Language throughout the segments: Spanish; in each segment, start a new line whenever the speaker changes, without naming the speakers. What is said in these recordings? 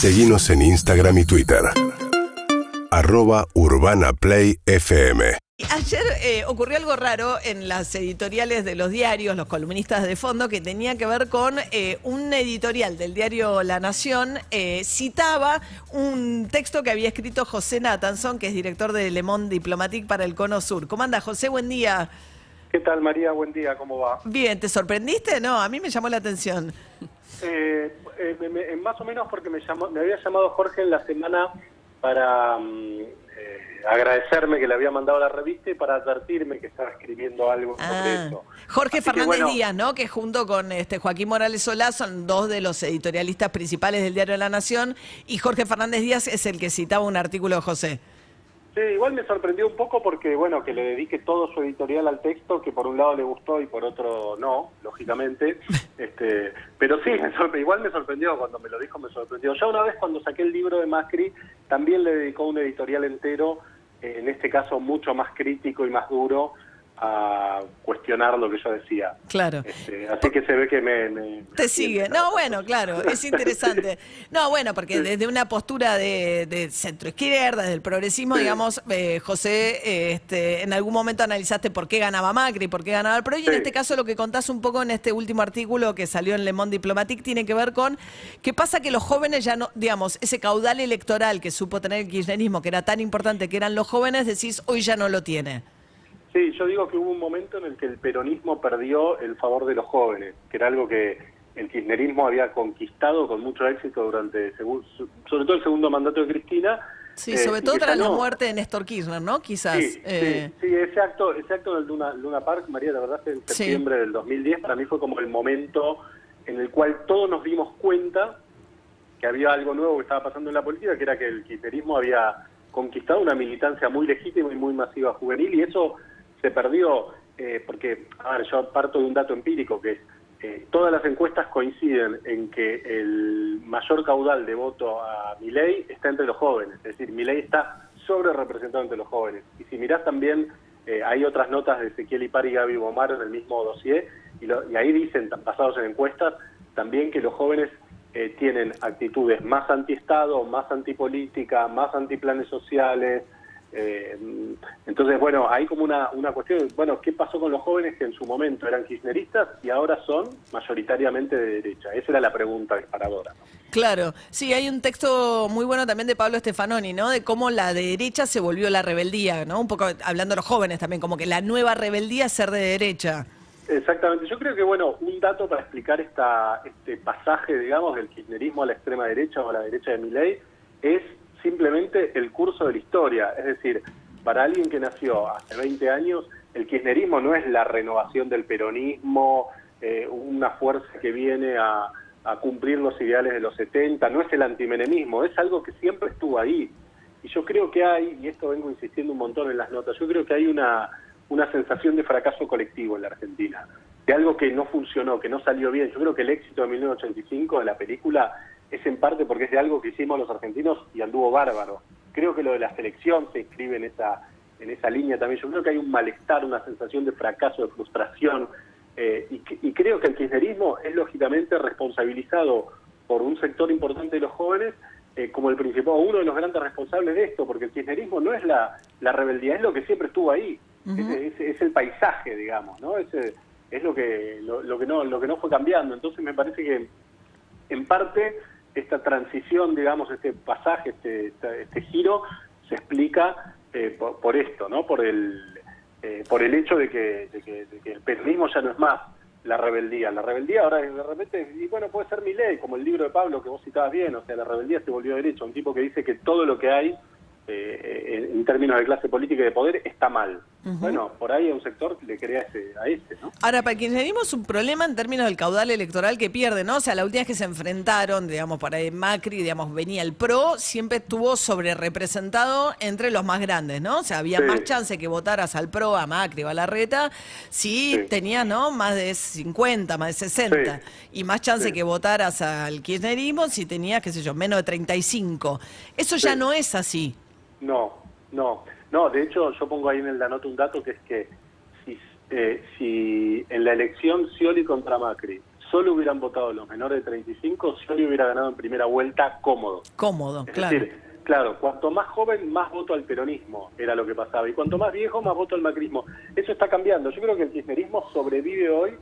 Seguimos en Instagram y Twitter. Arroba Urbana Play FM.
Ayer eh, ocurrió algo raro en las editoriales de los diarios, los columnistas de fondo, que tenía que ver con eh, un editorial del diario La Nación. eh, citaba un texto que había escrito José Natanson, que es director de Le Monde Diplomatique para el Cono Sur. ¿Cómo anda, José? Buen día.
¿Qué tal, María? Buen día, ¿cómo va?
Bien, ¿te sorprendiste? No, a mí me llamó la atención.
Eh, eh, me- me- más o menos porque me, llamó, me había llamado Jorge en la semana para mm, eh, agradecerme que le había mandado la revista y para advertirme que estaba escribiendo algo sobre
Ah,
eso.
Jorge
Así que,
Fernández
bueno,
Díaz, ¿no? Que junto con este Joaquín Morales Solá son dos de los editorialistas principales del diario La Nación y Jorge Fernández Díaz es el que citaba un artículo de José.
Sí, igual me sorprendió un poco porque, bueno, que le dedique todo su editorial al texto, que por un lado le gustó y por otro no, lógicamente. este Pero sí, me igual me sorprendió, cuando me lo dijo me sorprendió. Ya una vez cuando saqué el libro de Macri, también le dedicó un editorial entero, eh, en este caso mucho más crítico y más duro, a cuestionar lo que yo decía.
Claro.
Este, así que se ve que me... me-
Te
me
sigue. No, bueno, claro, es interesante. No, bueno, porque desde una postura de, de centro izquierda, desde el progresismo,
Sí.
digamos, eh, José, eh, este, en algún momento analizaste por qué ganaba Macri, por qué ganaba el PRO, y en este caso lo que contás un poco en este último artículo que salió en Le Monde Diplomatique tiene que ver con qué pasa que los jóvenes ya no, digamos, ese caudal electoral que supo tener el kirchnerismo, que era tan importante que eran los jóvenes, decís, hoy ya no lo tiene.
Sí, yo digo que hubo un momento en el que el peronismo perdió el favor de los jóvenes, que era algo que el kirchnerismo había conquistado con mucho éxito durante, sobre todo el segundo mandato de Cristina.
Sí,
eh,
sobre todo tras la muerte de Néstor Kirchner, ¿no? Quizás.
Sí,
eh,
sí, sí, ese acto, ese acto del Luna, Luna Park, María, la verdad, en
Sí.
septiembre del 2010, para mí fue como el momento en el cual todos nos dimos cuenta que había algo nuevo que estaba pasando en la política, que era que el kirchnerismo había conquistado una militancia muy legítima y muy masiva juvenil, y eso se perdió, eh, porque, a ver, yo parto de un dato empírico, que es, eh, todas las encuestas coinciden en que el mayor caudal de voto a Milei está entre los jóvenes, es decir, Milei está sobre representado entre los jóvenes. Y si mirás también, eh, hay otras notas de Ezequiel Ipar y Gaby Bomaro en el mismo dossier, y, lo- y ahí dicen, basados en encuestas, también que los jóvenes eh, tienen actitudes más anti-Estado, más antipolítica, más antiplanes sociales. Eh, entonces, bueno, hay como una, una cuestión, bueno, ¿qué pasó con los jóvenes que en su momento eran kirchneristas y ahora son mayoritariamente de derecha? Esa era la pregunta disparadora. ¿no?
Claro, sí, hay un texto muy bueno también de Pablo Stefanoni, ¿no? De cómo la derecha se volvió la rebeldía, ¿no? Un poco hablando de los jóvenes también, como que la nueva rebeldía es ser de derecha.
Exactamente. Yo creo que, bueno, un dato para explicar esta, este pasaje, digamos, del kirchnerismo a la extrema derecha o a la derecha de Milei es simplemente el curso de la historia. Es decir, para alguien que nació hace 20 años, el kirchnerismo no es la renovación del peronismo, eh, una fuerza que viene a, cumplir los ideales de los 70, no es el antimenemismo, es algo que siempre estuvo ahí. Y yo creo que hay, y esto vengo insistiendo un montón en las notas, yo creo que hay una, una sensación de fracaso colectivo en la Argentina, de algo que no funcionó, que no salió bien. Yo creo que el éxito de 1985 de la película es en parte porque es de algo que hicimos los argentinos y anduvo bárbaro. Creo que lo de la selección se inscribe en esa, en esa línea también. Yo creo que hay un malestar, una sensación de fracaso, de frustración, eh, y, y creo que el kirchnerismo es lógicamente responsabilizado por un sector importante de los jóvenes eh, como el principal, uno de los grandes responsables de esto, porque el kirchnerismo no es la, la rebeldía, es lo que siempre estuvo ahí,
Ujú.
es, es- es el paisaje, digamos, ¿no? Es, es lo que lo, lo que no lo que no fue cambiando. Entonces me parece que en parte esta transición, digamos, este pasaje, este, este, giro, se explica eh, por, por esto, ¿no? Por el, eh, por el hecho de que, de, que, el peronismo ya no es más la rebeldía. La rebeldía ahora de repente, y bueno, puede ser mi ley, como el libro de Pablo que vos citabas bien, o sea, la rebeldía se volvió derecho, un tipo que dice que todo lo que hay eh, en términos de clase política y de poder está mal. Bueno, por ahí hay un sector que le crea ese, a ese, ¿no?
Ahora, para el kirchnerismo es un problema en términos del caudal electoral que pierde, ¿no? O sea, la última vez que se enfrentaron, digamos, para Macri, digamos, venía el PRO, siempre estuvo sobre representado entre los más grandes, ¿no? O sea, había
Sí.
más chance que votaras al PRO, a Macri o a Larreta, si
Sí.
tenías, ¿no? Más de 50, más de 60.
Sí.
Y más chance que votaras al kirchnerismo si tenías, qué sé yo, menos de 35. Eso ya no es así.
No, no, no. De hecho, yo pongo ahí en la nota un dato que es que si, eh, si en la elección Scioli contra Macri, solo hubieran votado los menores de 35, solo hubiera ganado en primera vuelta cómodo.
Cómodo,
Es
claro.
decir, claro, cuanto más joven, más voto al peronismo era lo que pasaba. Y cuanto más viejo, más voto al macrismo. Eso está cambiando. Yo creo que el kirchnerismo sobrevive hoy,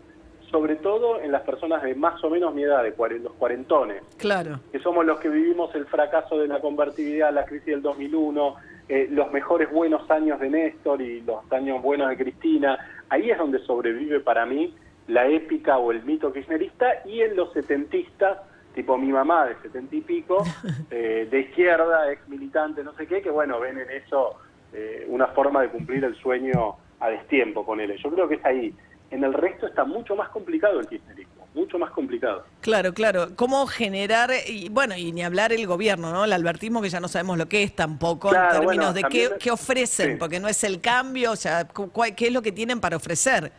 sobre todo en las personas de más o menos mi edad, de los cuarentones
Claro.
que somos los que vivimos el fracaso de la convertibilidad, la crisis del 2001, eh, los mejores buenos años de Néstor y los años buenos de Cristina. Ahí es donde sobrevive para mí la épica o el mito kirchnerista y en los setentistas, tipo mi mamá de setenta y pico, eh, de izquierda, ex militante, no sé qué, que bueno, ven en eso eh, una forma de cumplir el sueño a destiempo, ponele. Yo creo que es ahí. En el resto está mucho más complicado el kirchnerismo, mucho más complicado.
Claro, claro. ¿Cómo generar, y bueno, y ni hablar el gobierno, ¿no? El albertismo que ya no sabemos lo que es tampoco
Claro,
en términos
bueno,
de qué, qué ofrecen,
sí.
porque no es el cambio, o sea, cu- cuál- qué es lo que tienen para ofrecer.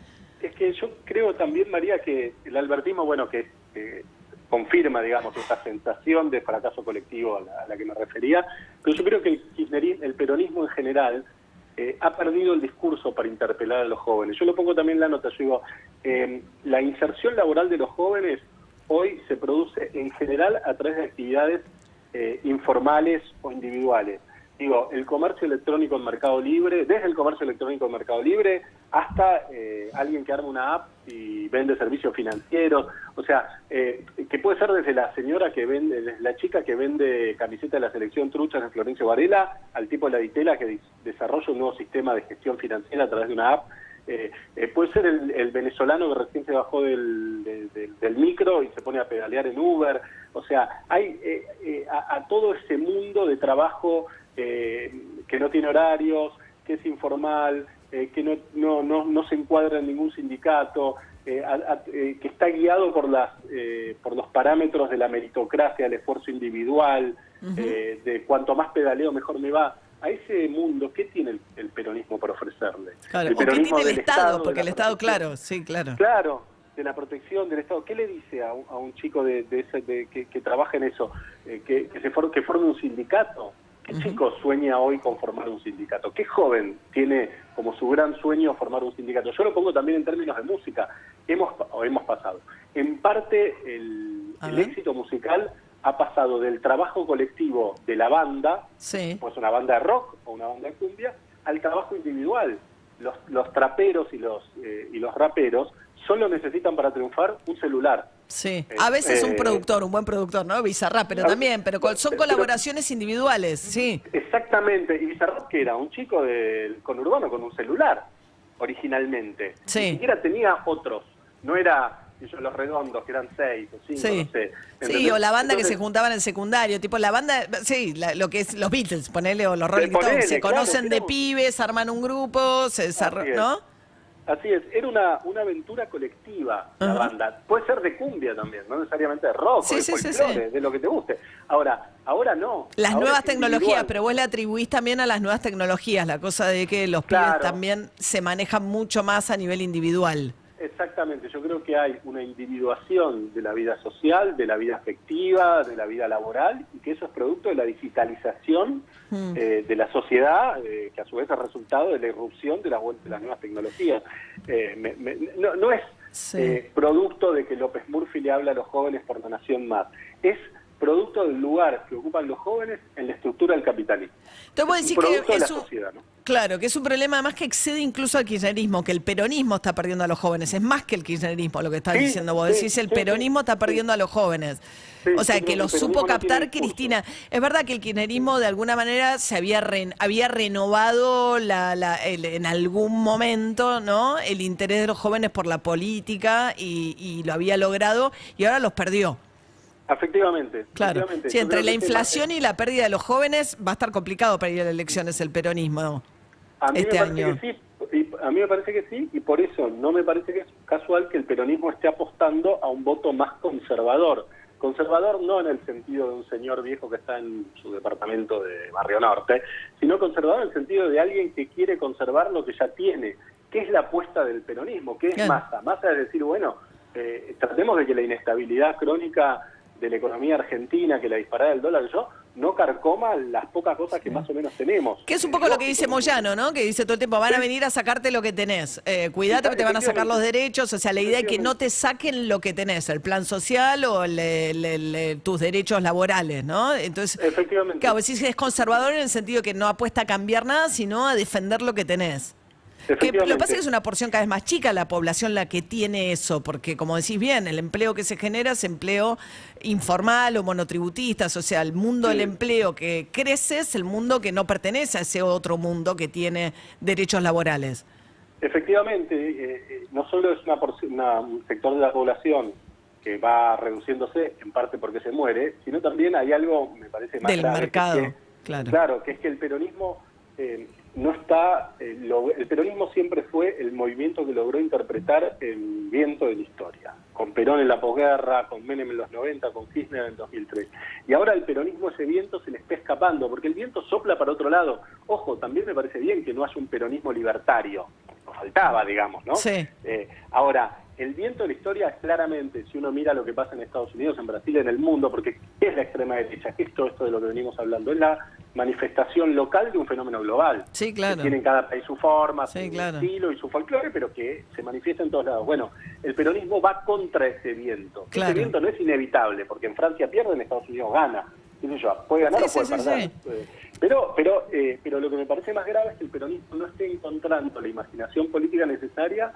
Es que yo creo también, María, que el albertismo, bueno, que eh, confirma, digamos, esa sensación de fracaso colectivo a la, a la que me refería, pero yo creo que el, kirchnerismo, el peronismo en general eh, ha perdido el discurso para interpelar a los jóvenes. Yo lo pongo también en la nota, yo digo, eh, la inserción laboral de los jóvenes hoy se produce en general a través de actividades eh, informales o individuales. Digo, el comercio electrónico en Mercado Libre, desde el comercio electrónico en Mercado Libre hasta eh, alguien que arma una app y vende servicios financieros, o sea, eh, que puede ser desde la señora que vende, la chica que vende camiseta de la selección truchas en Florencio Varela, al tipo de la ditela que desarrolla un nuevo sistema de gestión financiera a través de una app, eh, eh, puede ser el, el venezolano que recién se bajó del, de- de- del micro y se pone a pedalear en Uber. O sea, hay eh, eh, a, a todo ese mundo de trabajo eh, que no tiene horarios, que es informal, eh, que no, no, no, no se encuadra en ningún sindicato, eh, a- a- eh, que está guiado por, las, eh, por los parámetros de la meritocracia, el esfuerzo individual, de cuanto más pedaleo mejor me va. A ese mundo, ¿qué tiene el, el peronismo para ofrecerle?
Claro.
El
¿O qué
peronismo
tiene el Estado? Porque el Estado, claro, sí, claro.
Claro, de la protección del Estado. ¿Qué le dice a un, a un chico de, de ese- de- que, que trabaja en eso? Eh, que, que se for- que forme un sindicato. ¿Qué chico sueña hoy con formar un sindicato? ¿Qué joven tiene como su gran sueño formar un sindicato? Yo lo pongo también en términos de música. Hemos, o hemos pasado. En parte, el, éxito musical ha pasado del trabajo colectivo de la banda,
Sí.
pues una banda de rock o una banda de cumbia, al trabajo individual. Los, los traperos y los, eh, y los raperos solo necesitan para triunfar un celular.
Sí, a veces un
Eh,
productor, un buen productor, ¿no? Bizarrap, pero también, pero son
pero-
colaboraciones individuales, sí.
Exactamente, y Bizarrap que era un chico del conurbano con un celular, originalmente.
Sí.
Ni siquiera tenía otros, no era los redondos, que eran seis o cinco,
Sí.
no sé.
Sí, o la banda que se
Entonces,
juntaba en el secundario, tipo la banda, sí, la- lo que es los Beatles, ponele, o los Rolling Stones, se
claro,
conocen de
claro.
pibes, arman un grupo, se desarrollan,
es.
¿no?
Así es, era una, una aventura colectiva la banda. Puede ser de cumbia también, no necesariamente de rock,
Sí,
o de
sí, sí,
folclore,
sí.
de lo que te guste. Ahora, ahora no.
Las
Ahora
nuevas tecnologías, pero vos le atribuís también a las nuevas tecnologías, la cosa de que los pibes
Claro.
también se manejan mucho más a nivel individual.
Exactamente, yo creo que hay una individuación de la vida social, de la vida afectiva, de la vida laboral, y que eso es producto de la digitalización
Mm.
eh, de la sociedad, eh, que a su vez es resultado de la irrupción de las, de las nuevas tecnologías. Eh, me- me- no, no es
Sí.
eh, producto de que López Murphy le habla a los jóvenes por la nación más, es producto del lugar que ocupan los jóvenes en la estructura del capitalismo. Es un
decís que
de
es
la
un,
sociedad, ¿no?
Claro, que es un problema además que excede incluso al kirchnerismo, que el peronismo está perdiendo a los jóvenes. Es más que el kirchnerismo lo que estás
Sí,
diciendo vos.
sí,
Decís el peronismo
sí,
está perdiendo a los jóvenes. O sea, que lo supo
no
captar. Cristina. Es verdad que el kirchnerismo de alguna manera se había, ren- había renovado la, la- el- en algún momento ¿no? el interés de los jóvenes por la política y, y lo había logrado y ahora los perdió.
Efectivamente.
Claro.
efectivamente.
Sí, entre la inflación y la pérdida de los jóvenes va a estar complicado para ir a las elecciones el peronismo.
A mí
este
me parece
año.
que sí, y a mí me parece que sí, y por eso no me parece que es casual que el peronismo esté apostando a un voto más conservador. Conservador no en el sentido de un señor viejo que está en su departamento de Barrio Norte, sino conservador en el sentido de alguien que quiere conservar lo que ya tiene. ¿Qué es la apuesta del peronismo? ¿Qué es masa? Masa es decir, bueno, eh, tratemos de que la inestabilidad crónica de la economía argentina, que la disparada del dólar, yo no carcoma las pocas cosas que más o menos tenemos.
Que es un poco lo que dice Moyano, ¿no? Que dice todo el tiempo, van a venir a sacarte lo que tenés. Eh, cuidate, te van a sacar los derechos. O sea, la idea es que no te saquen lo que tenés, el plan social o tus derechos laborales, ¿no? Entonces,
Efectivamente.
claro, que es conservador en el sentido que no apuesta a cambiar nada, sino a defender lo que tenés. Que lo que pasa es que es una porción cada vez más chica la población la que tiene eso, porque como decís bien, el empleo que se genera es empleo informal o monotributista, o sea, el mundo del empleo que crece es el mundo que no pertenece a ese otro mundo que tiene derechos laborales.
Efectivamente, eh, eh, no solo es una, un sector de la población que va reduciéndose, en parte porque se muere, sino también hay algo, me parece más
Del mercado,
claro. Claro, que es que el peronismo... Eh, no está, eh, el peronismo siempre fue el movimiento que logró interpretar el viento de la historia, con Perón en la posguerra, con Menem en los 90, con Kirchner en el 2003. Y ahora el peronismo ese viento se le está escapando, porque el viento sopla para otro lado. Ojo, también me parece bien que no haya un peronismo libertario, nos faltaba, digamos, ¿no?
Sí.
Eh, ahora, el viento de la historia es claramente, si uno mira lo que pasa en Estados Unidos, en Brasil, en el mundo, porque ¿qué es la extrema derecha? ¿Qué es todo esto de lo que venimos hablando? Es la manifestación local de un fenómeno global.
Sí, claro.
Que tiene en cada país su forma, su estilo y su folclore, pero que se manifiesta en todos lados. Bueno, el peronismo va contra ese viento. Ese viento no es inevitable, porque en Francia pierde, en Estados Unidos gana. yo? Puede ganar o puede perder. Eh, pero, pero, eh, pero lo que me parece más grave es que el peronismo no esté encontrando la imaginación política necesaria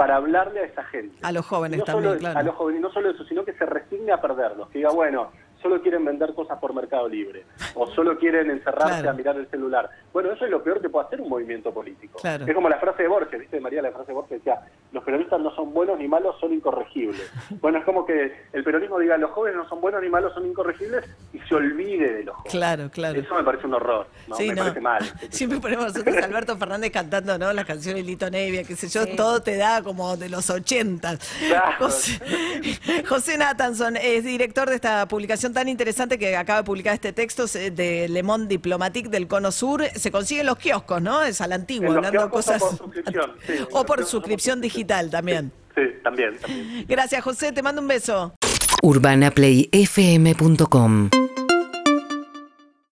para hablarle a esa gente.
A los jóvenes también, claro.
A los jóvenes, no solo eso, sino que se resigne a perderlos, que diga, bueno, solo quieren vender cosas por Mercado Libre o solo quieren encerrarse a mirar el celular. Bueno, eso es lo peor que puede hacer un movimiento político. Es como la frase de Borges, ¿viste, María? La frase de Borges decía, los peronistas no son buenos ni malos, son incorregibles. Bueno, es como que el peronismo diga, los jóvenes no son buenos ni malos, son incorregibles y se olvide de los jóvenes.
Claro, claro.
Eso me parece un horror, ¿no? me parece mal.
Siempre ponemos nosotros a Alberto Fernández cantando, ¿no? Las canciones de Lito Nevia, qué sé yo, todo te da como de los ochentas. José, José Nathanson es director de esta publicación tan interesante que acaba de publicar este texto de Le Monde Diplomatique del Cono Sur. Se consigue en los kioscos, ¿no? Es a la antigua, hablando cosas.
O por suscripción,
o por suscripción digital también.
Sí, también, también.
Gracias, José. Te mando un beso.
UrbanaPlayFM.com